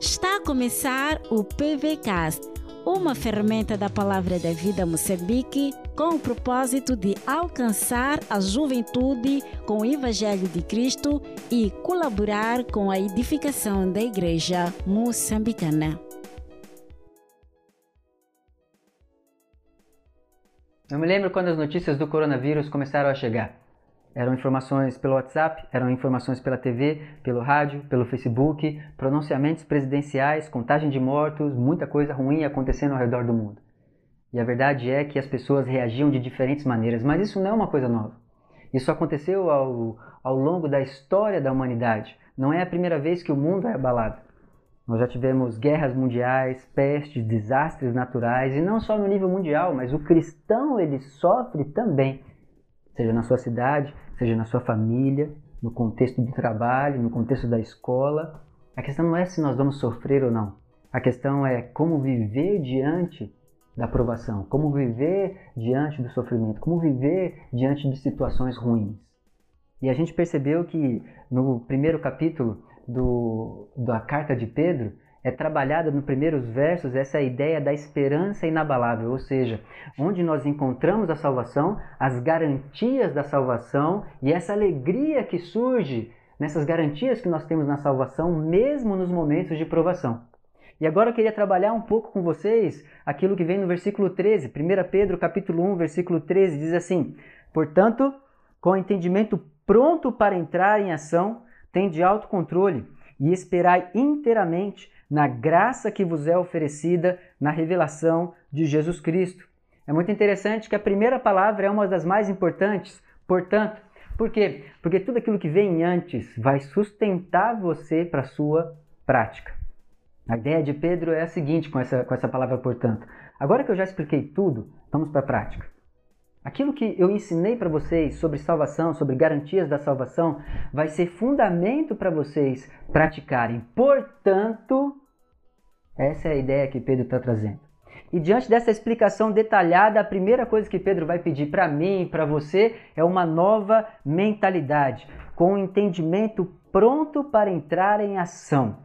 Está a começar o PVCast, uma ferramenta da Palavra da Vida Moçambique com o propósito de alcançar a juventude com o Evangelho de Cristo e colaborar com a edificação da Igreja moçambicana. Eu me lembro quando as notícias do coronavírus começaram a chegar. Eram informações pelo WhatsApp, eram informações pela TV, pelo rádio, pelo Facebook, pronunciamentos presidenciais, contagem de mortos, muita coisa ruim acontecendo ao redor do mundo. E a verdade é que as pessoas reagiam de diferentes maneiras, mas isso não é uma coisa nova. Isso aconteceu ao, ao longo da história da humanidade. Não é a primeira vez que o mundo é abalado. Nós já tivemos guerras mundiais, pestes, desastres naturais, e não só no nível mundial, mas o cristão ele sofre também seja na sua cidade, seja na sua família, no contexto do trabalho, no contexto da escola. A questão não é se nós vamos sofrer ou não. A questão é como viver diante da aprovação, como viver diante do sofrimento, como viver diante de situações ruins. E a gente percebeu que no primeiro capítulo do, da carta de Pedro, é trabalhada nos primeiros versos essa ideia da esperança inabalável, ou seja, onde nós encontramos a salvação, as garantias da salvação e essa alegria que surge nessas garantias que nós temos na salvação, mesmo nos momentos de provação. E agora eu queria trabalhar um pouco com vocês aquilo que vem no versículo 13, 1 Pedro capítulo 1, versículo 13, diz assim: Portanto, com entendimento pronto para entrar em ação, tende autocontrole e esperai inteiramente na graça que vos é oferecida na revelação de Jesus Cristo. É muito interessante que a primeira palavra é uma das mais importantes, portanto. Por quê? Porque tudo aquilo que vem antes vai sustentar você para a sua prática. A ideia de Pedro é a seguinte com essa, com essa palavra portanto. Agora que eu já expliquei tudo, vamos para a prática. Aquilo que eu ensinei para vocês sobre salvação, sobre garantias da salvação, vai ser fundamento para vocês praticarem. Portanto, essa é a ideia que Pedro está trazendo. E diante dessa explicação detalhada, a primeira coisa que Pedro vai pedir para mim e para você é uma nova mentalidade, com um entendimento pronto para entrar em ação.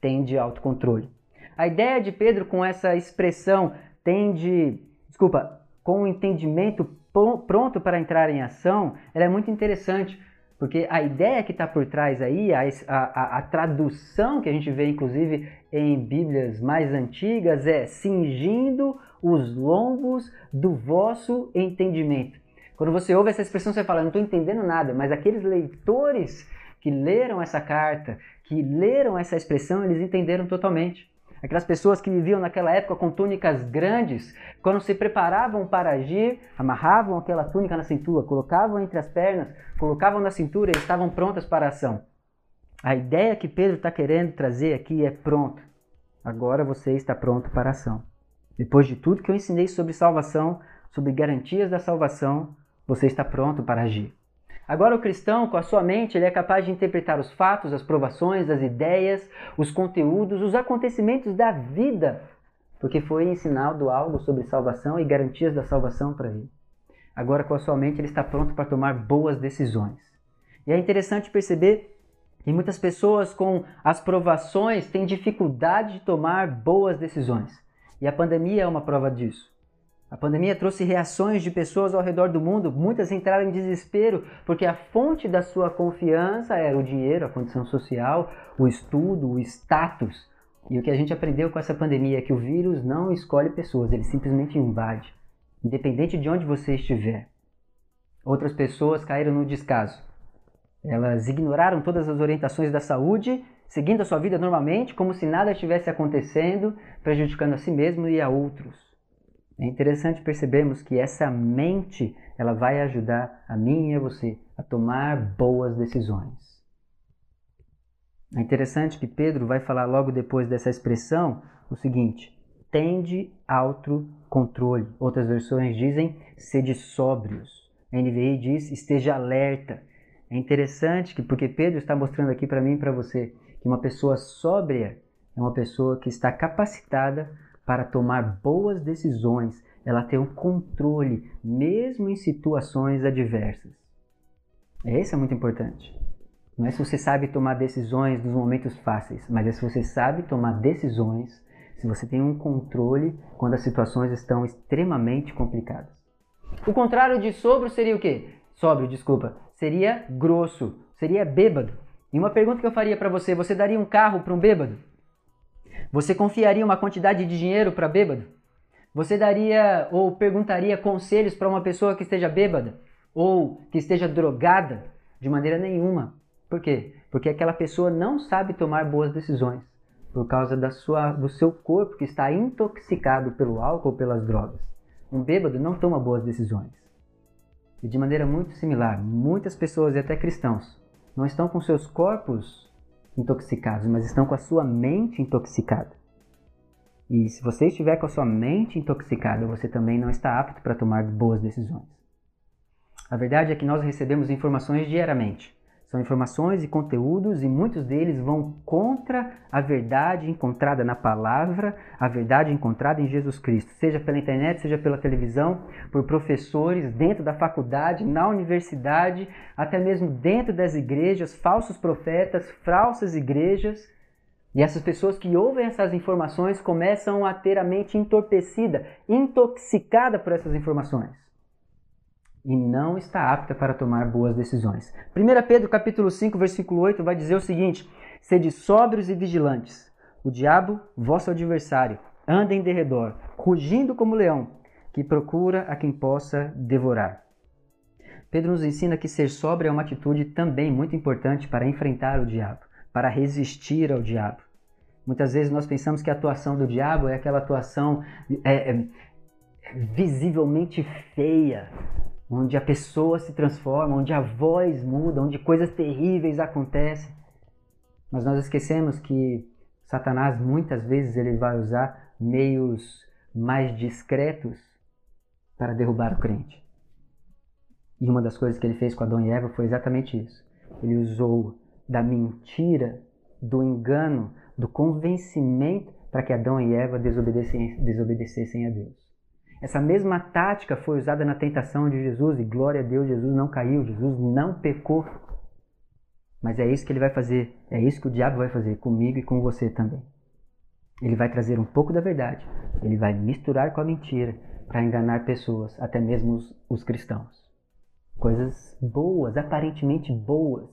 Tem de autocontrole. A ideia de Pedro com essa expressão tem de, desculpa, com o um entendimento pronto para entrar em ação, ela é muito interessante, porque a ideia que está por trás aí, a, a, a, tradução que a gente vê inclusive em Bíblias mais antigas é cingindo os lombos do vosso entendimento. Quando você ouve essa expressão, você fala, não estou entendendo nada, mas aqueles leitores que leram essa carta, que leram essa expressão, eles entenderam totalmente. Aquelas pessoas que viviam naquela época com túnicas grandes, quando se preparavam para agir, amarravam aquela túnica na cintura, colocavam entre as pernas, colocavam na cintura e estavam prontas para a ação. A ideia que Pedro está querendo trazer aqui é pronto. Agora você está pronto para a ação. Depois de tudo que eu ensinei sobre salvação, sobre garantias da salvação, você está pronto para agir. Agora, o cristão, com a sua mente, ele é capaz de interpretar os fatos, as provações, as ideias, os conteúdos, os acontecimentos da vida, porque foi ensinado algo sobre salvação e garantias da salvação para ele. Agora, com a sua mente, ele está pronto para tomar boas decisões. E é interessante perceber que muitas pessoas com as provações têm dificuldade de tomar boas decisões. E a pandemia é uma prova disso. A pandemia trouxe reações de pessoas ao redor do mundo, muitas entraram em desespero porque a fonte da sua confiança era o dinheiro, a condição social, o estudo, o status. E o que a gente aprendeu com essa pandemia é que o vírus não escolhe pessoas, ele simplesmente invade, independente de onde você estiver. Outras pessoas caíram no descaso. Elas ignoraram todas as orientações da saúde, seguindo a sua vida normalmente, como se nada estivesse acontecendo, prejudicando a si mesmo e a outros. É interessante percebermos que essa mente ela vai ajudar a mim e a você a tomar boas decisões. É interessante que Pedro vai falar logo depois dessa expressão o seguinte: tende autocontrole. Outras versões dizem sede sóbrios. A NVI diz esteja alerta. É interessante que porque Pedro está mostrando aqui para mim e para você que uma pessoa sóbria é uma pessoa que está capacitada para tomar boas decisões, ela tem um controle, mesmo em situações adversas. Esse é muito importante. Não é se você sabe tomar decisões nos momentos fáceis, mas é se você sabe tomar decisões, se você tem um controle quando as situações estão extremamente complicadas. O contrário de sobro seria o quê? Sóbrio, desculpa. Seria grosso, seria bêbado. E uma pergunta que eu faria para você: você daria um carro para um bêbado? Você confiaria uma quantidade de dinheiro para bêbado? Você daria ou perguntaria conselhos para uma pessoa que esteja bêbada ou que esteja drogada? De maneira nenhuma. Por quê? Porque aquela pessoa não sabe tomar boas decisões por causa da sua, do seu corpo que está intoxicado pelo álcool ou pelas drogas. Um bêbado não toma boas decisões. E de maneira muito similar, muitas pessoas e até cristãos não estão com seus corpos intoxicados, mas estão com a sua mente intoxicada. E se você estiver com a sua mente intoxicada, você também não está apto para tomar boas decisões. A verdade é que nós recebemos informações diariamente. São informações e conteúdos e muitos deles vão contra a verdade encontrada na palavra, a verdade encontrada em Jesus Cristo, seja pela internet, seja pela televisão, por professores dentro da faculdade, na universidade, até mesmo dentro das igrejas, falsos profetas, falsas igrejas. E essas pessoas que ouvem essas informações começam a ter a mente entorpecida, intoxicada por essas informações e não está apta para tomar boas decisões. 1 Pedro capítulo 5, versículo 8 vai dizer o seguinte: Sede sóbrios e vigilantes. O diabo, vosso adversário, anda em derredor, rugindo como leão, que procura a quem possa devorar. Pedro nos ensina que ser sóbrio é uma atitude também muito importante para enfrentar o diabo, para resistir ao diabo. Muitas vezes nós pensamos que a atuação do diabo é aquela atuação é, é, visivelmente feia, onde a pessoa se transforma, onde a voz muda, onde coisas terríveis acontecem. Mas nós esquecemos que Satanás muitas vezes ele vai usar meios mais discretos para derrubar o crente. E uma das coisas que ele fez com Adão e Eva foi exatamente isso. Ele usou da mentira, do engano, do convencimento para que Adão e Eva desobedecessem, desobedecessem a Deus. Essa mesma tática foi usada na tentação de Jesus e glória a Deus, Jesus não caiu, Jesus não pecou. Mas é isso que ele vai fazer, é isso que o diabo vai fazer comigo e com você também. Ele vai trazer um pouco da verdade, ele vai misturar com a mentira para enganar pessoas, até mesmo os, os cristãos. Coisas boas, aparentemente boas,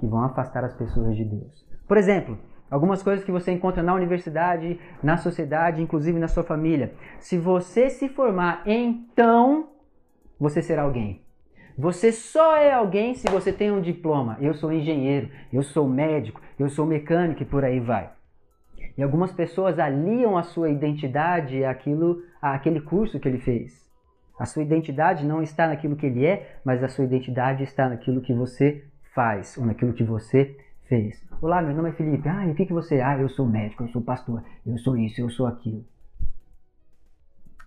que vão afastar as pessoas de Deus. Por exemplo, Algumas coisas que você encontra na universidade, na sociedade, inclusive na sua família. Se você se formar, então você será alguém. Você só é alguém se você tem um diploma. Eu sou engenheiro, eu sou médico, eu sou mecânico e por aí vai. E algumas pessoas aliam a sua identidade àquilo, àquele curso que ele fez. A sua identidade não está naquilo que ele é, mas a sua identidade está naquilo que você faz, ou naquilo que você fez. Olá, meu nome é Felipe. Ah, e o que, que você? Ah, eu sou médico, eu sou pastor, eu sou isso, eu sou aquilo.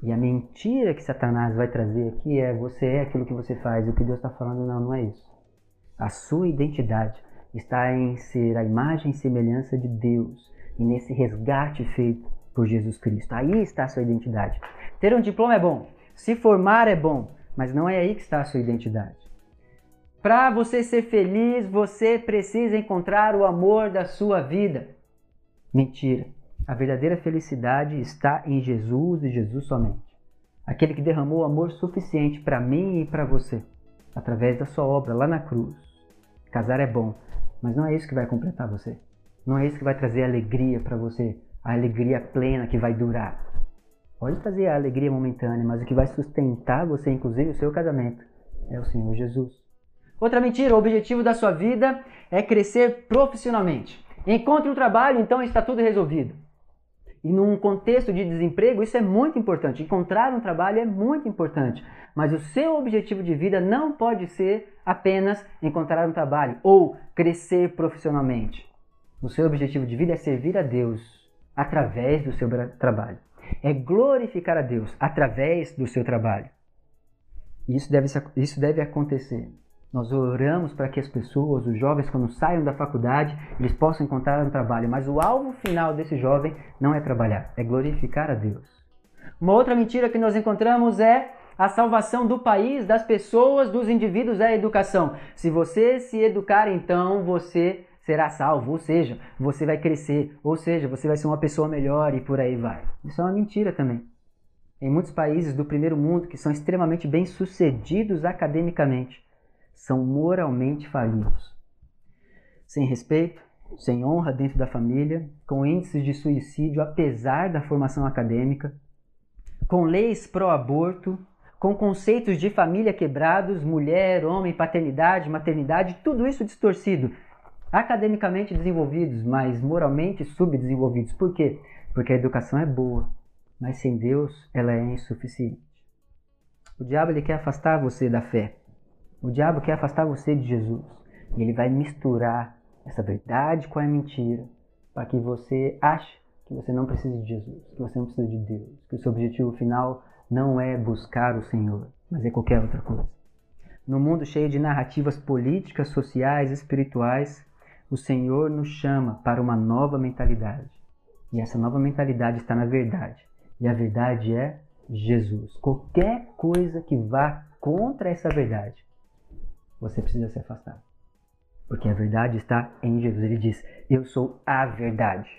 E a mentira que Satanás vai trazer aqui é você é aquilo que você faz. E o que Deus está falando, não, não é isso. A sua identidade está em ser a imagem e semelhança de Deus e nesse resgate feito por Jesus Cristo. Aí está a sua identidade. Ter um diploma é bom, se formar é bom, mas não é aí que está a sua identidade. Para você ser feliz, você precisa encontrar o amor da sua vida. Mentira. A verdadeira felicidade está em Jesus e Jesus somente. Aquele que derramou amor suficiente para mim e para você, através da sua obra lá na cruz. Casar é bom, mas não é isso que vai completar você. Não é isso que vai trazer alegria para você, a alegria plena que vai durar. Pode trazer a alegria momentânea, mas o que vai sustentar você, inclusive o seu casamento, é o Senhor Jesus. Outra mentira, o objetivo da sua vida é crescer profissionalmente. Encontre um trabalho, então está tudo resolvido. E num contexto de desemprego, isso é muito importante. Encontrar um trabalho é muito importante. Mas o seu objetivo de vida não pode ser apenas encontrar um trabalho ou crescer profissionalmente. O seu objetivo de vida é servir a Deus através do seu trabalho. É glorificar a Deus através do seu trabalho. Isso deve, isso deve acontecer. Nós oramos para que as pessoas, os jovens, quando saiam da faculdade, eles possam encontrar um trabalho. Mas o alvo final desse jovem não é trabalhar, é glorificar a Deus. Uma outra mentira que nós encontramos é A salvação do país, das pessoas, dos indivíduos é a educação. Se você se educar, então você será salvo, ou seja, você vai crescer, ou seja, você vai ser uma pessoa melhor e por aí vai. Isso é uma mentira também. Em muitos países do primeiro mundo que são extremamente bem-sucedidos academicamente, são moralmente falidos. Sem respeito, sem honra dentro da família, com índices de suicídio apesar da formação acadêmica, com leis pró-aborto, com conceitos de família quebrados, mulher, homem, paternidade, maternidade, tudo isso distorcido. Academicamente desenvolvidos, mas moralmente subdesenvolvidos. Por quê? Porque a educação é boa, mas sem Deus ela é insuficiente. O diabo ele quer afastar você da fé. O diabo quer afastar você de Jesus. E ele vai misturar essa verdade com a mentira para que você ache que você não precisa de Jesus, que você não precisa de Deus, que o seu objetivo final não é buscar o Senhor, mas é qualquer outra coisa. No mundo cheio de narrativas políticas, sociais, espirituais, o Senhor nos chama para uma nova mentalidade. E essa nova mentalidade está na verdade. E a verdade é Jesus. Qualquer coisa que vá contra essa verdade, você precisa se afastar. Porque a verdade está em Jesus. Ele diz: Eu sou a verdade.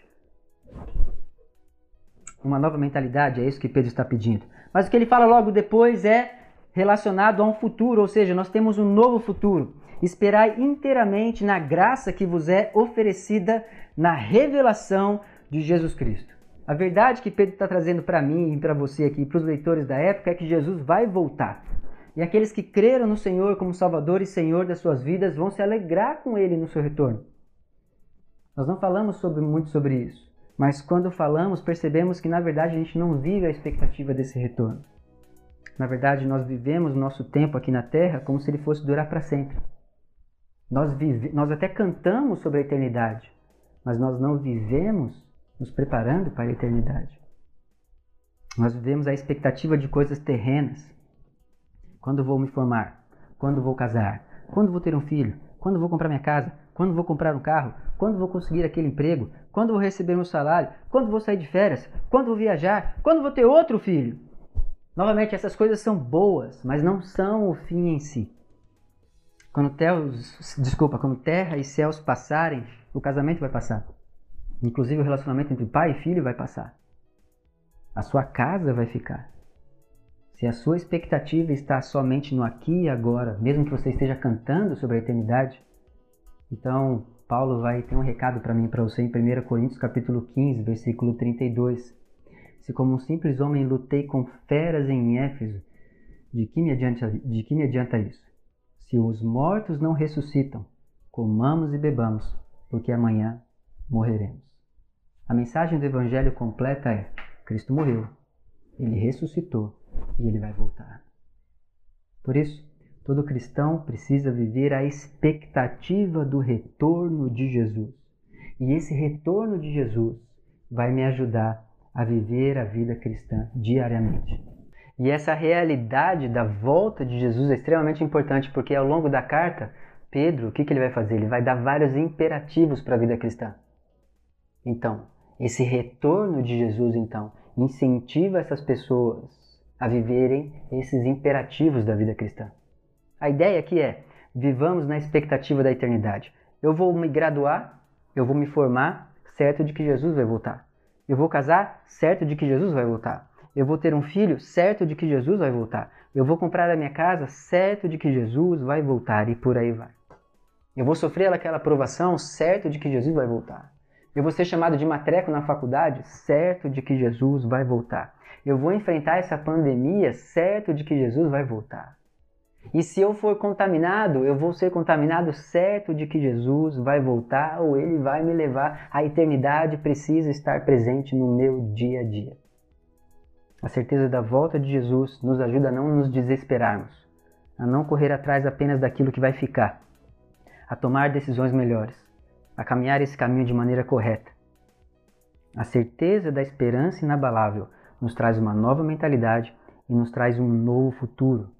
Uma nova mentalidade, é isso que Pedro está pedindo. Mas o que ele fala logo depois é relacionado a um futuro, ou seja, nós temos um novo futuro. Esperai inteiramente na graça que vos é oferecida na revelação de Jesus Cristo. A verdade que Pedro está trazendo para mim e para você aqui, para os leitores da época, é que Jesus vai voltar. E aqueles que creram no Senhor como Salvador e Senhor das suas vidas vão se alegrar com Ele no seu retorno. Nós não falamos sobre, muito sobre isso, mas quando falamos, percebemos que na verdade a gente não vive a expectativa desse retorno. Na verdade, nós vivemos o nosso tempo aqui na Terra como se ele fosse durar para sempre. Nós, vive, nós até cantamos sobre a eternidade, mas nós não vivemos nos preparando para a eternidade. Nós vivemos a expectativa de coisas terrenas. Quando vou me formar? Quando vou casar? Quando vou ter um filho? Quando vou comprar minha casa? Quando vou comprar um carro? Quando vou conseguir aquele emprego? Quando vou receber meu salário? Quando vou sair de férias? Quando vou viajar? Quando vou ter outro filho? Novamente, essas coisas são boas, mas não são o fim em si. Quando, teus, desculpa, quando terra e céus passarem, o casamento vai passar. Inclusive o relacionamento entre pai e filho vai passar. A sua casa vai ficar. Se a sua expectativa está somente no aqui e agora, mesmo que você esteja cantando sobre a eternidade, então Paulo vai ter um recado para mim para você em 1 Coríntios capítulo 15, versículo 32. Se como um simples homem lutei com feras em Éfeso, de que me adianta, de que me adianta isso? Se os mortos não ressuscitam, comamos e bebamos, porque amanhã morreremos. A mensagem do Evangelho completa é: Cristo morreu, ele ressuscitou e ele vai voltar. Por isso, todo cristão precisa viver a expectativa do retorno de Jesus. E esse retorno de Jesus vai me ajudar a viver a vida cristã diariamente. E essa realidade da volta de Jesus é extremamente importante porque ao longo da carta, Pedro, o que, que ele vai fazer? Ele vai dar vários imperativos para a vida cristã. Então, esse retorno de Jesus, então, incentiva essas pessoas a viverem esses imperativos da vida cristã. A ideia aqui é: vivamos na expectativa da eternidade. Eu vou me graduar, eu vou me formar, certo de que Jesus vai voltar. Eu vou casar, certo de que Jesus vai voltar. Eu vou ter um filho, certo de que Jesus vai voltar. Eu vou comprar a minha casa, certo de que Jesus vai voltar e por aí vai. Eu vou sofrer aquela aprovação, certo de que Jesus vai voltar. Eu vou ser chamado de matreco na faculdade, certo de que Jesus vai voltar. Eu vou enfrentar essa pandemia, certo de que Jesus vai voltar. E se eu for contaminado, eu vou ser contaminado certo de que Jesus vai voltar ou ele vai me levar. A eternidade precisa estar presente no meu dia a dia. A certeza da volta de Jesus nos ajuda a não nos desesperarmos, a não correr atrás apenas daquilo que vai ficar, a tomar decisões melhores, a caminhar esse caminho de maneira correta. A certeza da esperança inabalável nos traz uma nova mentalidade e nos traz um novo futuro.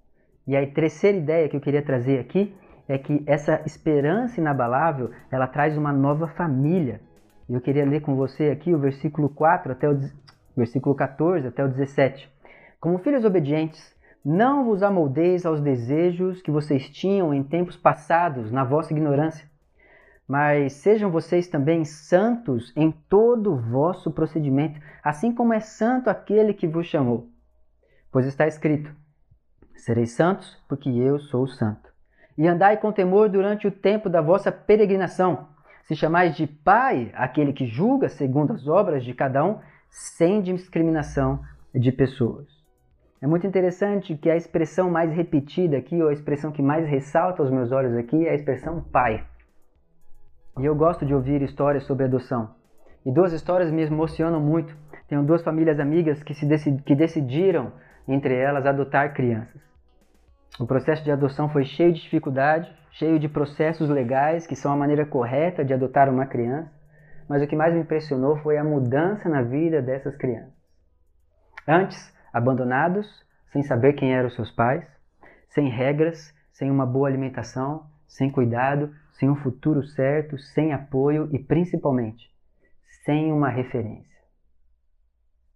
E a terceira ideia que eu queria trazer aqui é que essa esperança inabalável, ela traz uma nova família. E eu queria ler com você aqui o versículo 4 até o versículo 14 até o 17. Como filhos obedientes, Não vos amoldeis aos desejos que vocês tinham em tempos passados, na vossa ignorância. Mas sejam vocês também santos em todo o vosso procedimento, assim como é santo aquele que vos chamou. Pois está escrito: Sereis santos, porque eu sou santo. E andai com temor durante o tempo da vossa peregrinação. Se chamais de Pai aquele que julga segundo as obras de cada um, sem discriminação de pessoas. É muito interessante que a expressão mais repetida aqui, ou a expressão que mais ressalta aos meus olhos aqui, é a expressão pai. E eu gosto de ouvir histórias sobre adoção. E duas histórias me emocionam muito. Tenho duas famílias amigas que, se que decidiram, entre elas, adotar crianças. O processo de adoção foi cheio de dificuldade, cheio de processos legais, que são a maneira correta de adotar uma criança. Mas o que mais me impressionou foi a mudança na vida dessas crianças. Antes, abandonados, sem saber quem eram seus pais, sem regras, sem uma boa alimentação, sem cuidado, sem um futuro certo, sem apoio e principalmente sem uma referência.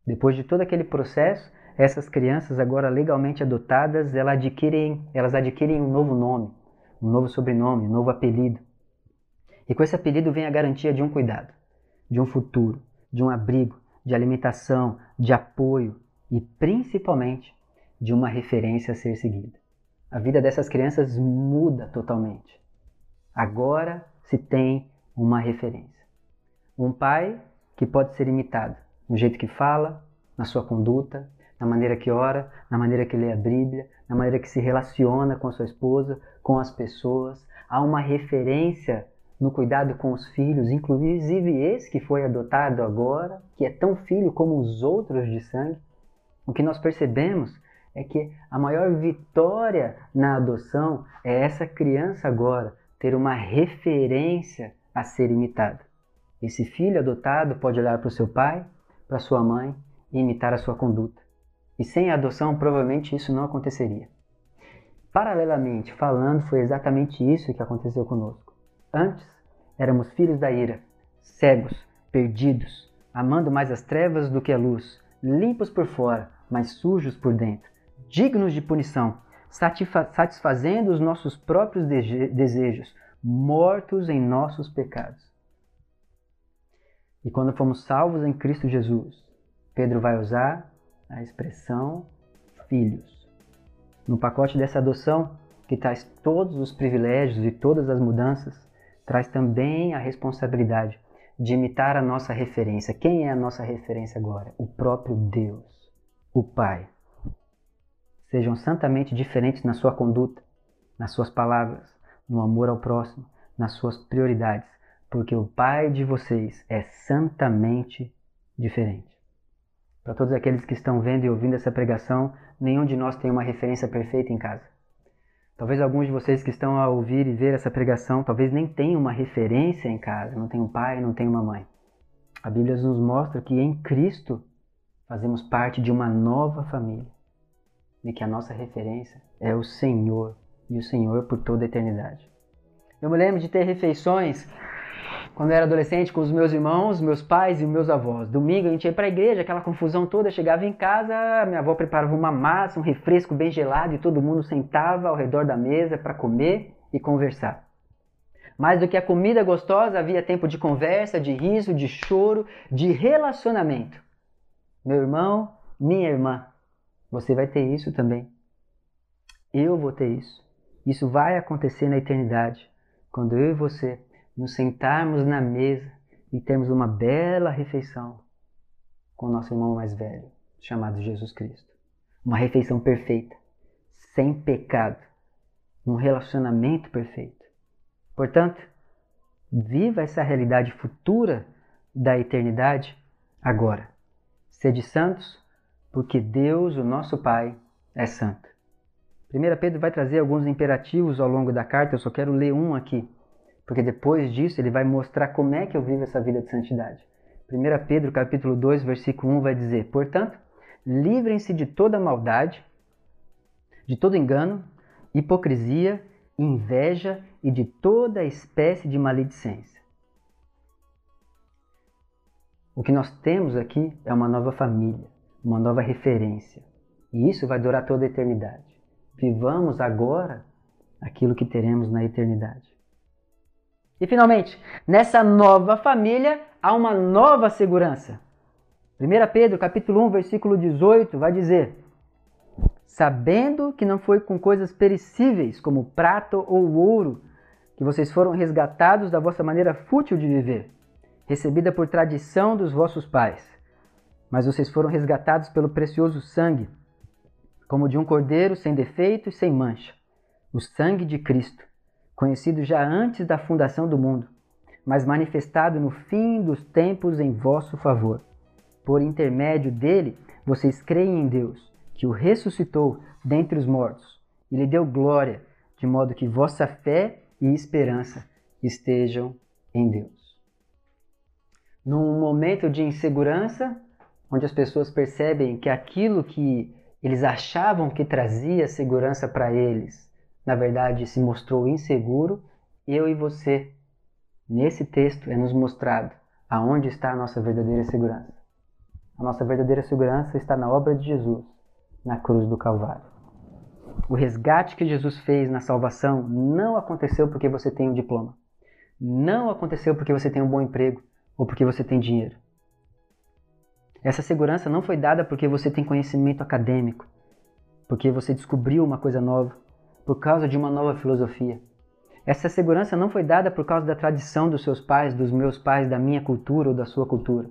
Depois de todo aquele processo, essas crianças agora legalmente adotadas, elas adquirem, elas adquirem um novo nome, um novo sobrenome, um novo apelido. E com esse apelido vem a garantia de um cuidado, de um futuro, de um abrigo, de alimentação, de apoio, e principalmente de uma referência a ser seguida. A vida dessas crianças muda totalmente. Agora se tem uma referência. Um pai que pode ser imitado no jeito que fala, na sua conduta, na maneira que ora, na maneira que lê a Bíblia, na maneira que se relaciona com a sua esposa, com as pessoas. Há uma referência no cuidado com os filhos, inclusive esse que foi adotado agora, que é tão filho como os outros de sangue. O que nós percebemos é que a maior vitória na adoção é essa criança agora ter uma referência a ser imitada. Esse filho adotado pode olhar para o seu pai, para sua mãe e imitar a sua conduta. E sem a adoção, provavelmente isso não aconteceria. Paralelamente falando, foi exatamente isso que aconteceu conosco. Antes, éramos filhos da ira, cegos, perdidos, amando mais as trevas do que a luz, limpos por fora, mas sujos por dentro, dignos de punição, satisfazendo os nossos próprios desejos, mortos em nossos pecados. E quando fomos salvos em Cristo Jesus, Pedro vai usar a expressão filhos. No pacote dessa adoção, que traz todos os privilégios e todas as mudanças, traz também a responsabilidade de imitar a nossa referência. Quem é a nossa referência agora? O próprio Deus, o Pai. Sejam santamente diferentes na sua conduta, nas suas palavras, no amor ao próximo, nas suas prioridades, porque o Pai de vocês é santamente diferente. Para todos aqueles que estão vendo e ouvindo essa pregação, nenhum de nós tem uma referência perfeita em casa. Talvez alguns de vocês que estão a ouvir e ver essa pregação, talvez nem tenham uma referência em casa, não tem um pai, não tem uma mãe. A Bíblia nos mostra que em Cristo fazemos parte de uma nova família e que a nossa referência é o Senhor e o Senhor por toda a eternidade. Eu me lembro de ter refeições quando eu era adolescente com os meus irmãos, meus pais e meus avós. Domingo a gente ia para a igreja, aquela confusão toda, chegava em casa, minha avó preparava uma massa, um refresco bem gelado e todo mundo sentava ao redor da mesa para comer e conversar. Mais do que a comida gostosa, havia tempo de conversa, de riso, de choro, de relacionamento. Meu irmão, minha irmã, você vai ter isso também. Eu vou ter isso. Isso vai acontecer na eternidade, quando eu e você nos sentarmos na mesa e termos uma bela refeição com o nosso irmão mais velho, chamado Jesus Cristo. Uma refeição perfeita, sem pecado, um relacionamento perfeito. Portanto, viva essa realidade futura da eternidade agora. Sede santos, porque Deus, o nosso Pai, é santo. 1 Pedro vai trazer alguns imperativos ao longo da carta, eu só quero ler um aqui, porque depois disso ele vai mostrar como é que eu vivo essa vida de santidade. 1 Pedro capítulo 2, versículo 1 vai dizer: "Portanto, livrem-se de toda maldade, de todo engano, hipocrisia, inveja e de toda espécie de maledicência." O que nós temos aqui é uma nova família, uma nova referência, E isso vai durar toda a eternidade. Vivamos agora aquilo que teremos na eternidade. E finalmente, nessa nova família há uma nova segurança. 1 Pedro, capítulo 1, versículo 18, vai dizer: Sabendo que não foi com coisas perecíveis, como prata ou ouro, que vocês foram resgatados da vossa maneira fútil de viver, recebida por tradição dos vossos pais, mas vocês foram resgatados pelo precioso sangue, como de um cordeiro sem defeito e sem mancha, o sangue de Cristo, conhecido já antes da fundação do mundo, mas manifestado no fim dos tempos em vosso favor. Por intermédio dele, vocês creem em Deus, que o ressuscitou dentre os mortos e lhe deu glória, de modo que vossa fé e esperança estejam em Deus. Num momento de insegurança, onde as pessoas percebem que aquilo que eles achavam que trazia segurança para eles na verdade se mostrou inseguro, eu e você, nesse texto é nos mostrado aonde está a nossa verdadeira segurança. A nossa verdadeira segurança está na obra de Jesus, na cruz do Calvário. O resgate que Jesus fez na salvação não aconteceu porque você tem um diploma. Não aconteceu porque você tem um bom emprego ou porque você tem dinheiro. Essa segurança não foi dada porque você tem conhecimento acadêmico, porque você descobriu uma coisa nova, por causa de uma nova filosofia. Essa segurança não foi dada por causa da tradição dos seus pais, dos meus pais, da minha cultura ou da sua cultura.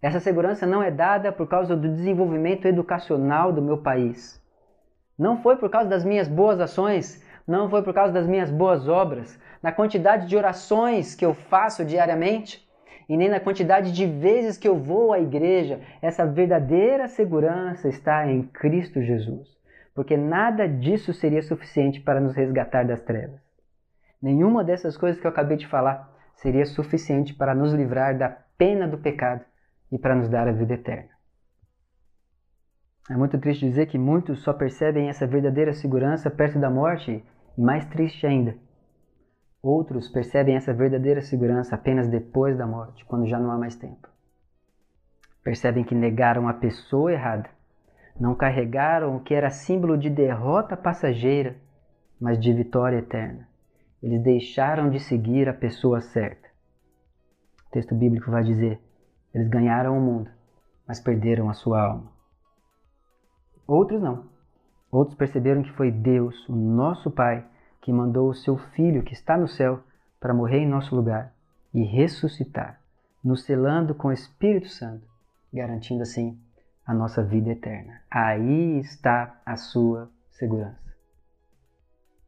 Essa segurança não é dada por causa do desenvolvimento educacional do meu país. Não foi por causa das minhas boas ações, não foi por causa das minhas boas obras, na quantidade de orações que eu faço diariamente e nem na quantidade de vezes que eu vou à igreja. Essa verdadeira segurança está em Cristo Jesus porque nada disso seria suficiente para nos resgatar das trevas. Nenhuma dessas coisas que eu acabei de falar seria suficiente para nos livrar da pena do pecado e para nos dar a vida eterna. É muito triste dizer que muitos só percebem essa verdadeira segurança perto da morte, e mais triste ainda, outros percebem essa verdadeira segurança apenas depois da morte, quando já não há mais tempo. Percebem que negaram a pessoa errada não carregaram o que era símbolo de derrota passageira, mas de vitória eterna. Eles deixaram de seguir a pessoa certa. O texto bíblico vai dizer: eles ganharam o mundo, mas perderam a sua alma. Outros não. Outros perceberam que foi Deus, o nosso Pai, que mandou o seu Filho que está no céu para morrer em nosso lugar e ressuscitar, nos selando com o Espírito Santo, garantindo assim a nossa vida eterna. Aí está a sua segurança.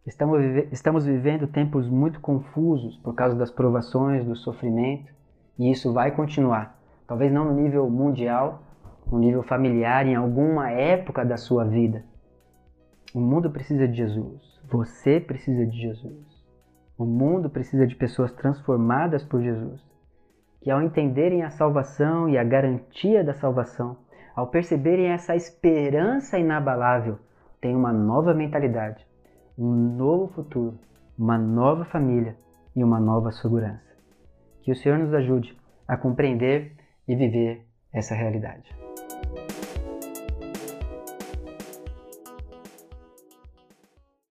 Estamos, vive estamos vivendo tempos muito confusos por causa das provações, do sofrimento, e isso vai continuar. Talvez não no nível mundial, no nível familiar, em alguma época da sua vida. O mundo precisa de Jesus. Você precisa de Jesus. O mundo precisa de pessoas transformadas por Jesus, que ao entenderem a salvação e a garantia da salvação, ao perceberem essa esperança inabalável, têm uma nova mentalidade, um novo futuro, uma nova família e uma nova segurança. Que o Senhor nos ajude a compreender e viver essa realidade.